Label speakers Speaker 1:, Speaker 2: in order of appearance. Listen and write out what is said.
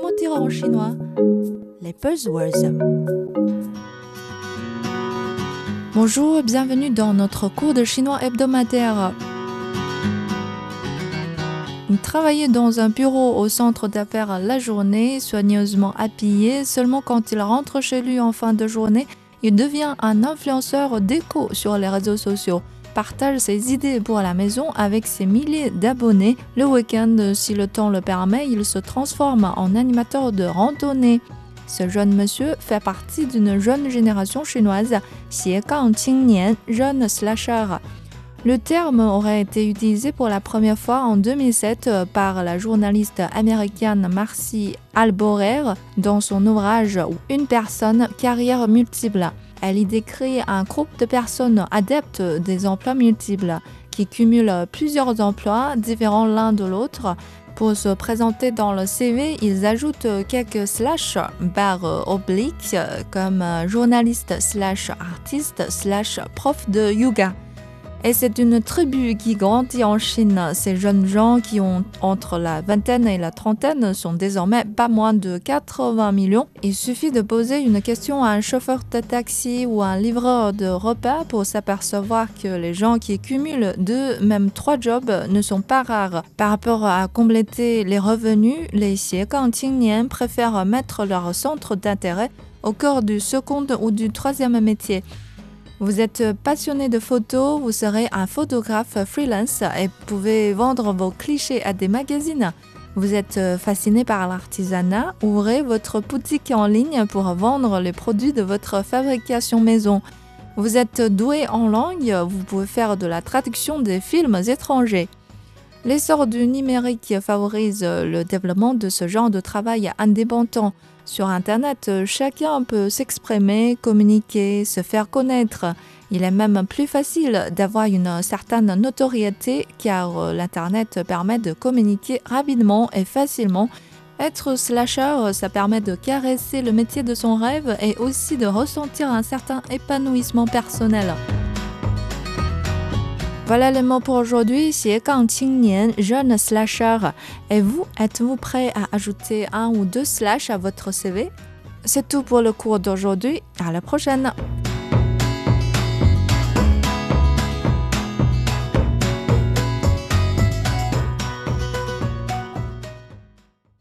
Speaker 1: Comment dire en chinois Les buzzwords. Bonjour et bienvenue dans notre cours de chinois hebdomadaire. Vous travaillez dans un bureau au centre d'affaires la journée, soigneusement habillé, seulement quand il rentre chez lui en fin de journée, il devient un influenceur d'écho sur les réseaux sociaux partage ses idées pour la maison avec ses milliers d'abonnés. Le week-end, si le temps le permet, il se transforme en animateur de randonnée. Ce jeune monsieur fait partie d'une jeune génération chinoise, Xiegang Qingnian, jeune slasher. Le terme aurait été utilisé pour la première fois en 2007 par la journaliste américaine Marcy Alborer dans son ouvrage Une personne, carrière multiple. Elle y décrit un groupe de personnes adeptes des emplois multiples qui cumulent plusieurs emplois différents l'un de l'autre. Pour se présenter dans le CV, ils ajoutent quelques slash barres obliques comme journaliste slash artiste slash prof de yoga. Et c'est une tribu qui grandit en Chine. Ces jeunes gens qui ont entre la vingtaine et la trentaine sont désormais pas moins de 80 millions. Il suffit de poser une question à un chauffeur de taxi ou un livreur de repas pour s'apercevoir que les gens qui cumulent deux, même trois jobs ne sont pas rares. Par rapport à compléter les revenus, les Xiegang préfèrent mettre leur centre d'intérêt au cœur du second ou du troisième métier. Vous êtes passionné de photos, vous serez un photographe freelance et pouvez vendre vos clichés à des magazines. Vous êtes fasciné par l'artisanat, ouvrez votre boutique en ligne pour vendre les produits de votre fabrication maison. Vous êtes doué en langue, vous pouvez faire de la traduction des films étrangers. L'essor du numérique favorise le développement de ce genre de travail indépendant. Sur Internet, chacun peut s'exprimer, communiquer, se faire connaître. Il est même plus facile d'avoir une certaine notoriété car l'Internet permet de communiquer rapidement et facilement. Être slasher, ça permet de caresser le métier de son rêve et aussi de ressentir un certain épanouissement personnel. Voilà le mot pour aujourd'hui, Qingnian, jeune slasher. Et vous, êtes-vous prêt à ajouter un ou deux slash à votre CV C'est tout pour le cours d'aujourd'hui. À la prochaine